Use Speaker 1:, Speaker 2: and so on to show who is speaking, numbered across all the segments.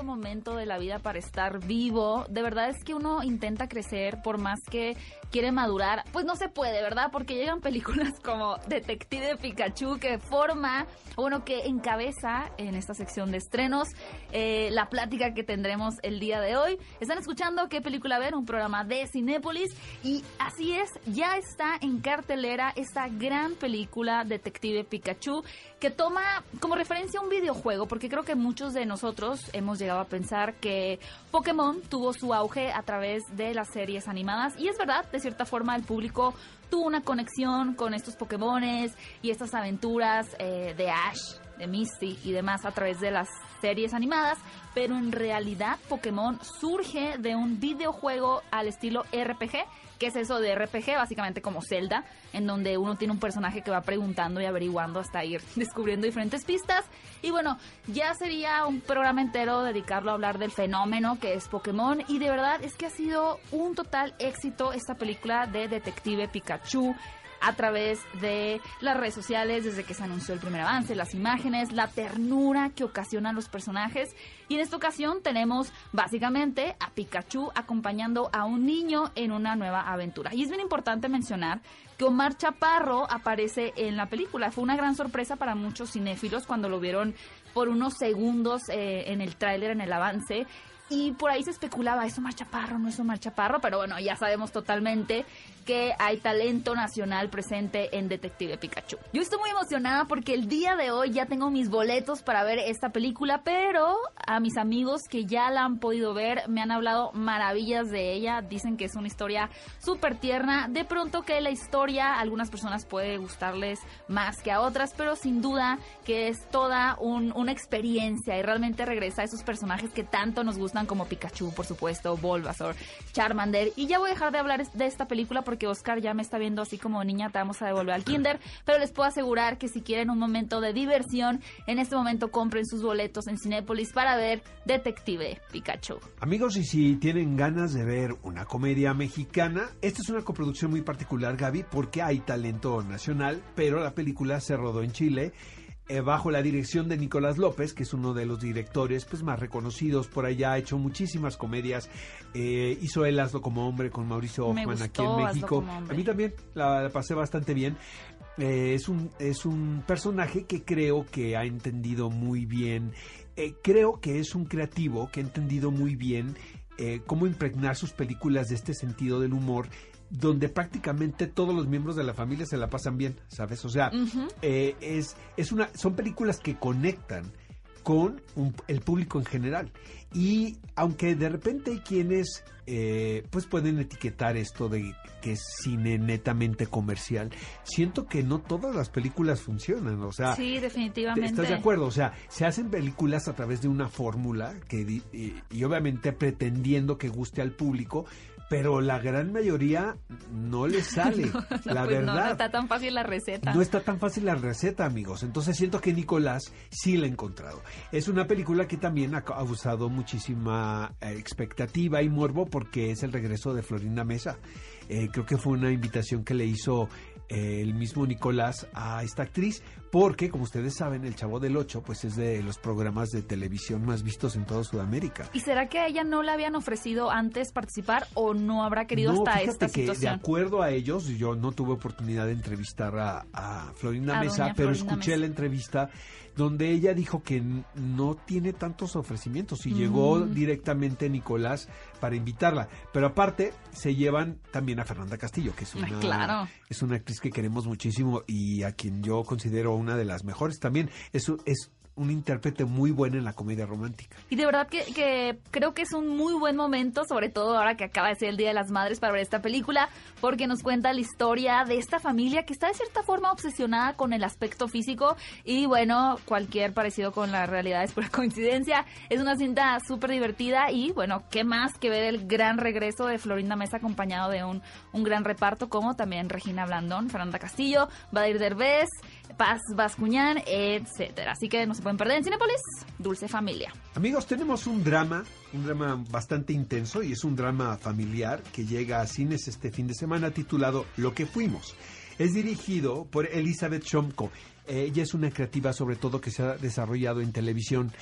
Speaker 1: Momento de la vida para estar vivo. De verdad es que uno intenta crecer por más que quiere madurar. Pues no se puede, ¿verdad? Porque llegan películas como Detective Pikachu que forma, bueno, que encabeza en esta sección de estrenos eh, la plática que tendremos el día de hoy. Están escuchando qué película ver, un programa de Cinépolis. Y así es, ya está en cartelera esta gran película Detective Pikachu que toma como referencia un videojuego, porque creo que muchos de nosotros hemos llegado a pensar que Pokémon tuvo su auge a través de las series animadas. Y es verdad, de cierta forma el público tuvo una conexión con estos Pokémones y estas aventuras eh, de Ash, Misty y demás a través de las series animadas, pero en realidad Pokémon surge de un videojuego al estilo RPG ¿Qué es eso de RPG? Básicamente como Zelda, en donde uno tiene un personaje que va preguntando y averiguando hasta ir descubriendo diferentes pistas. Y bueno, ya sería un programa entero dedicarlo a hablar del fenómeno que es Pokémon. Y de verdad es que ha sido un total éxito esta película de Detective Pikachu a través de las redes sociales desde que se anunció el primer avance, las imágenes, la ternura que ocasionan los personajes. Y en esta ocasión tenemos básicamente a Pikachu acompañando a un niño en una nueva aventura. Y es bien importante mencionar que Omar Chaparro aparece en la película. Fue una gran sorpresa para muchos cinéfilos cuando lo vieron por unos segundos eh, en el tráiler, en el avance. Y por ahí se especulaba, ¿es Omar Chaparro? ¿No es Omar Chaparro? Pero bueno, ya sabemos totalmente que hay talento nacional presente en Detective Pikachu. Yo estoy muy emocionada porque el día de hoy ya tengo mis boletos para ver esta película, pero a mis amigos que ya la han podido ver me han hablado maravillas de ella. Dicen que es una historia súper tierna. De pronto que la historia a algunas personas puede gustarles más que a otras, pero sin duda que es toda una experiencia y realmente regresa a esos personajes que tanto nos gustan como Pikachu, por supuesto, Bulbasaur, Charmander. Y ya voy a dejar de hablar de esta película porque Oscar ya me está viendo así como niña, te vamos a devolver al kinder, pero les puedo asegurar que si quieren un momento de diversión, en este momento compren sus boletos en Cinépolis para ver Detective Pikachu.
Speaker 2: Amigos, y si tienen ganas de ver una comedia mexicana, esta es una coproducción muy particular, Gaby, porque hay talento nacional, pero la película se rodó en Chile eh, bajo la dirección de Nicolás López, que es uno de los directores pues, más reconocidos por allá, ha hecho muchísimas comedias, eh, hizo El Hazlo como hombre con Mauricio Hoffman aquí en México. A mí también la, pasé bastante bien. Eh, es, un, es un personaje que creo que ha entendido muy bien, creo que es un creativo que ha entendido muy bien cómo impregnar sus películas de este sentido del humor donde prácticamente todos los miembros de la familia se la pasan bien, ¿sabes? O sea, eh, es, es una, son películas que conectan con el público en general. Y aunque de repente hay quienes eh, pues pueden etiquetar esto de que es cine netamente comercial, siento que no todas las películas funcionan. O sea,
Speaker 1: sí, definitivamente.
Speaker 2: ¿Estás de acuerdo? O sea, se hacen películas a través de una fórmula que y obviamente pretendiendo que guste al público, pero la gran mayoría no le sale. la
Speaker 1: pues
Speaker 2: verdad.
Speaker 1: No, está tan fácil la receta.
Speaker 2: No está tan fácil la receta, amigos. Entonces siento que Nicolás sí la ha encontrado. Es una película que también ha causado muchísima eh, expectativa y morbo porque es el regreso de Florinda Mesa. Eh, creo que fue una invitación que le hizo el mismo Nicolás a esta actriz, porque como ustedes saben, El Chavo del Ocho pues es de los programas de televisión más vistos en toda Sudamérica.
Speaker 1: ¿Y será que a ella no le habían ofrecido antes participar o no habrá querido
Speaker 2: no,
Speaker 1: hasta
Speaker 2: esta
Speaker 1: que,
Speaker 2: De acuerdo a ellos, yo no tuve oportunidad de entrevistar a, a Florinda Mesa, pero escuché la entrevista donde ella dijo que no tiene tantos ofrecimientos y llegó mm. directamente Nicolás para invitarla. Pero aparte, se llevan también a Fernanda Castillo, que es una, es una actriz que queremos muchísimo y a quien yo considero una de las mejores también. Es, es un intérprete muy bueno en la comedia romántica.
Speaker 1: Y de verdad que, creo que es un muy buen momento, sobre todo ahora que acaba de ser el Día de las Madres para ver esta película, porque nos cuenta la historia de esta familia que está de cierta forma obsesionada con el aspecto físico y bueno, cualquier parecido con la realidad es pura coincidencia. Es una cinta súper divertida y bueno, qué más que ver el gran regreso de Florinda Mesa acompañado de un, un gran reparto como también Regina Blandón, Fernanda Castillo, Badir Derbez, Paz Bascuñán, etcétera. Así que no se pueden perder en Cinepolis, Dulce Familia.
Speaker 2: Amigos, tenemos un drama, un drama bastante intenso y es un drama familiar que llega a cines este fin de semana titulado Lo que fuimos. Es dirigido por Elizabeth Shomko. Ella es una creativa sobre todo que se ha desarrollado en televisión.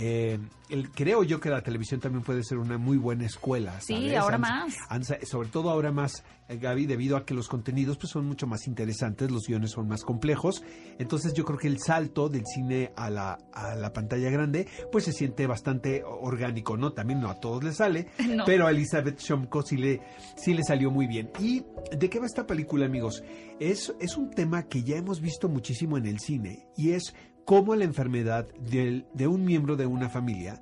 Speaker 2: Eh, el, creo yo que la televisión también puede ser una muy buena escuela.
Speaker 1: Sí, ahora más.
Speaker 2: sobre todo ahora más, eh, Gaby, debido a que los contenidos pues, son mucho más interesantes, los guiones son más complejos. Entonces yo creo que el salto del cine a la, a la pantalla grande pues se siente bastante orgánico, ¿no? También no a todos les sale, pero a Elizabeth Shomko sí le, sí le salió muy bien. ¿Y de qué va esta película, amigos? Es, es un tema que ya hemos visto muchísimo en el cine y es cómo la enfermedad de, un miembro de una familia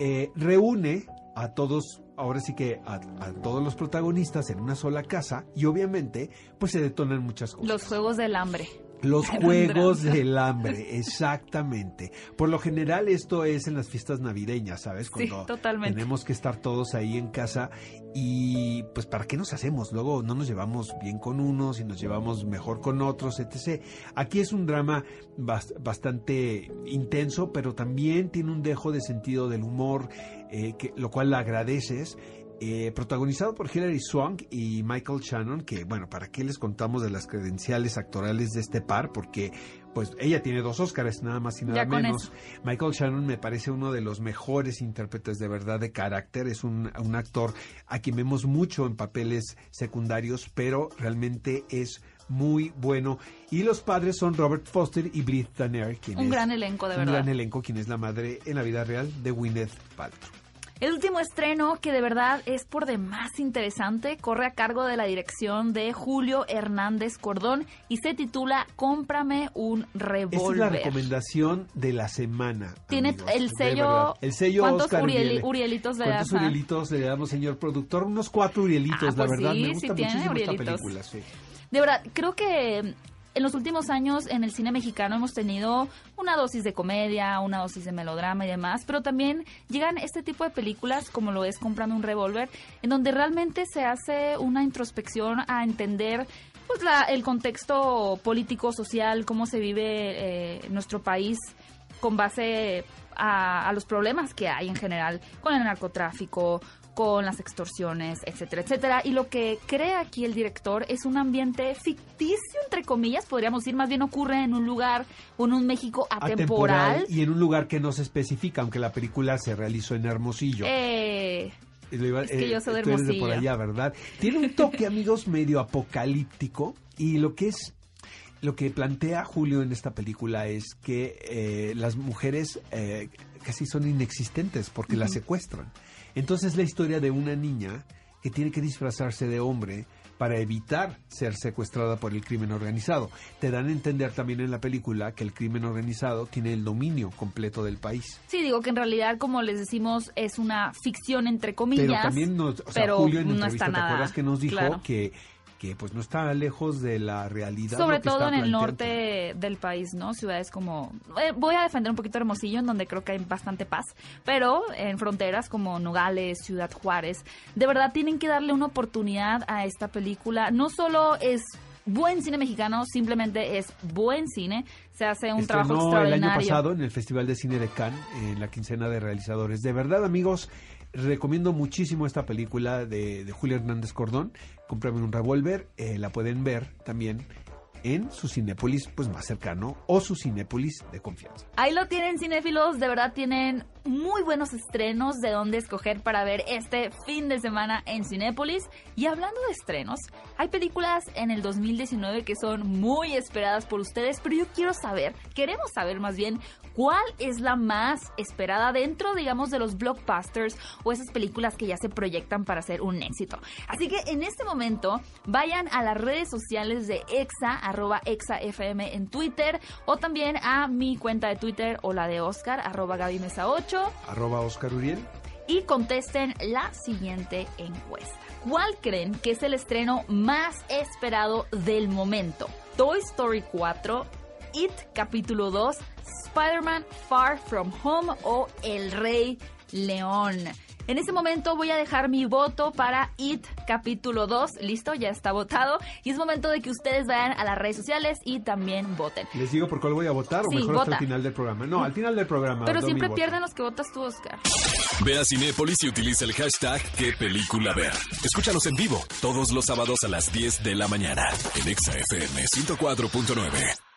Speaker 2: eh, reúne a todos, ahora sí que a, a, todos los protagonistas en una sola casa y obviamente pues se detonan muchas cosas.
Speaker 1: Los juegos del hambre.
Speaker 2: Los juegos del hambre, exactamente. Por lo general esto es en las fiestas navideñas, ¿sabes?
Speaker 1: Cuando totalmente.
Speaker 2: tenemos que estar todos ahí en casa y pues ¿para qué nos hacemos? Luego no nos llevamos bien con unos y nos llevamos mejor con otros, etc. Aquí es un drama bastante intenso, pero también tiene un dejo de sentido del humor, eh, que, lo cual agradeces eh, protagonizado por Hilary Swank y Michael Shannon, que bueno, ¿para qué les contamos de las credenciales actorales de este par? Porque pues ella tiene dos Óscares, nada más y nada menos. Michael Shannon me parece uno de los mejores intérpretes de verdad de carácter, es un, un actor a quien vemos mucho en papeles secundarios, pero realmente es muy bueno. Y los padres son Robert Foster y Blythe Danner, quien
Speaker 1: un gran elenco, de verdad.
Speaker 2: Un gran elenco, quien es la madre en la vida real de Gwyneth Paltrow.
Speaker 1: El último estreno, que de verdad es por demás interesante, corre a cargo de la dirección de Julio Hernández Cordón y se titula Cómprame un revólver.
Speaker 2: Esta es la recomendación de la semana.
Speaker 1: Tiene el sello.
Speaker 2: El sello
Speaker 1: ¿Cuántos
Speaker 2: Oscar
Speaker 1: Urielitos le
Speaker 2: ¿Cuántos Urielitos le damos, señor productor? Unos cuatro Urielitos,
Speaker 1: ah,
Speaker 2: la
Speaker 1: pues
Speaker 2: verdad.
Speaker 1: Sí,
Speaker 2: me gusta
Speaker 1: sí
Speaker 2: muchísimo esta película. Sí.
Speaker 1: De verdad, creo que en los últimos años en el cine mexicano hemos tenido una dosis de comedia, una dosis de melodrama y demás, pero también llegan este tipo de películas como lo es Comprando un revólver, en donde realmente se hace una introspección a entender pues el contexto político, social, cómo se vive eh, nuestro país con base a, los problemas que hay en general con el narcotráfico, con las extorsiones, etcétera, etcétera. Y lo que crea aquí el director es un ambiente ficticio, entre comillas, podríamos decir, más bien ocurre en un lugar en un México atemporal.
Speaker 2: y en un lugar que no se especifica, aunque la película se realizó en Hermosillo.
Speaker 1: Eh, es que
Speaker 2: eh,
Speaker 1: yo soy de Hermosillo.
Speaker 2: por allá, ¿verdad? Tiene un toque, amigos, medio apocalíptico y lo que es lo que plantea Julio en esta película es que eh, las mujeres eh, casi son inexistentes porque las secuestran. Entonces la historia de una niña que tiene que disfrazarse de hombre para evitar ser secuestrada por el crimen organizado. Te dan a entender también en la película que el crimen organizado tiene el dominio completo del país.
Speaker 1: Sí, digo que en realidad, como les decimos, es una ficción entre comillas.
Speaker 2: Pero también nos, o sea, Julio en entrevista, ¿te acuerdas que nos dijo que que pues no está lejos de la realidad.
Speaker 1: Sobre todo en el norte del país, ¿no? Ciudades como... Eh, voy a defender un poquito Hermosillo, en donde creo que hay bastante paz, pero en fronteras como Nogales, Ciudad Juárez, de verdad tienen que darle una oportunidad a esta película. No solo es buen cine mexicano, simplemente es buen cine. Se hace un trabajo extraordinario.
Speaker 2: el año pasado en el Festival de Cine de Cannes, en la quincena de realizadores. De verdad, amigos, recomiendo muchísimo esta película de, de Julio Hernández Cordón. Cómprame un revólver. Eh, la pueden ver también en su Cinépolis pues más cercano o su Cinépolis de confianza.
Speaker 1: Ahí lo tienen cinéfilos, de verdad tienen muy buenos estrenos de dónde escoger para ver este fin de semana en Cinépolis. Y hablando de estrenos, hay películas en el 2019 que son muy esperadas por ustedes, pero yo quiero saber, queremos saber más bien, cuál es la más esperada dentro, digamos, de los blockbusters o esas películas que ya se proyectan para ser un éxito. Así que en este momento, vayan a las redes sociales de EXA, arroba EXAFM en Twitter, o también a mi cuenta de Twitter o la de Oscar, arroba Gaby Mesa 8
Speaker 2: Arroba Oscar Uriel.
Speaker 1: Y contesten la siguiente encuesta. ¿Cuál creen que es el estreno más esperado del momento? Toy Story 4, It capítulo 2, Spider-Man Far From Home o El Rey León. En ese momento voy a dejar mi voto para It capítulo 2. Listo, ya está votado. Y es momento de que ustedes vayan a las redes sociales y también voten.
Speaker 2: ¿Les digo por cuál voy a votar o
Speaker 1: Sí,
Speaker 2: mejor hasta
Speaker 1: vota.
Speaker 2: el final del programa? No, al final del programa.
Speaker 1: Pero siempre
Speaker 2: voto.
Speaker 1: pierden los que votas tú, Oscar.
Speaker 3: Ve a Cinépolis y utiliza el hashtag qué película ver. Escúchanos en vivo todos los sábados a las 10 de la mañana en Exa FM 104.9.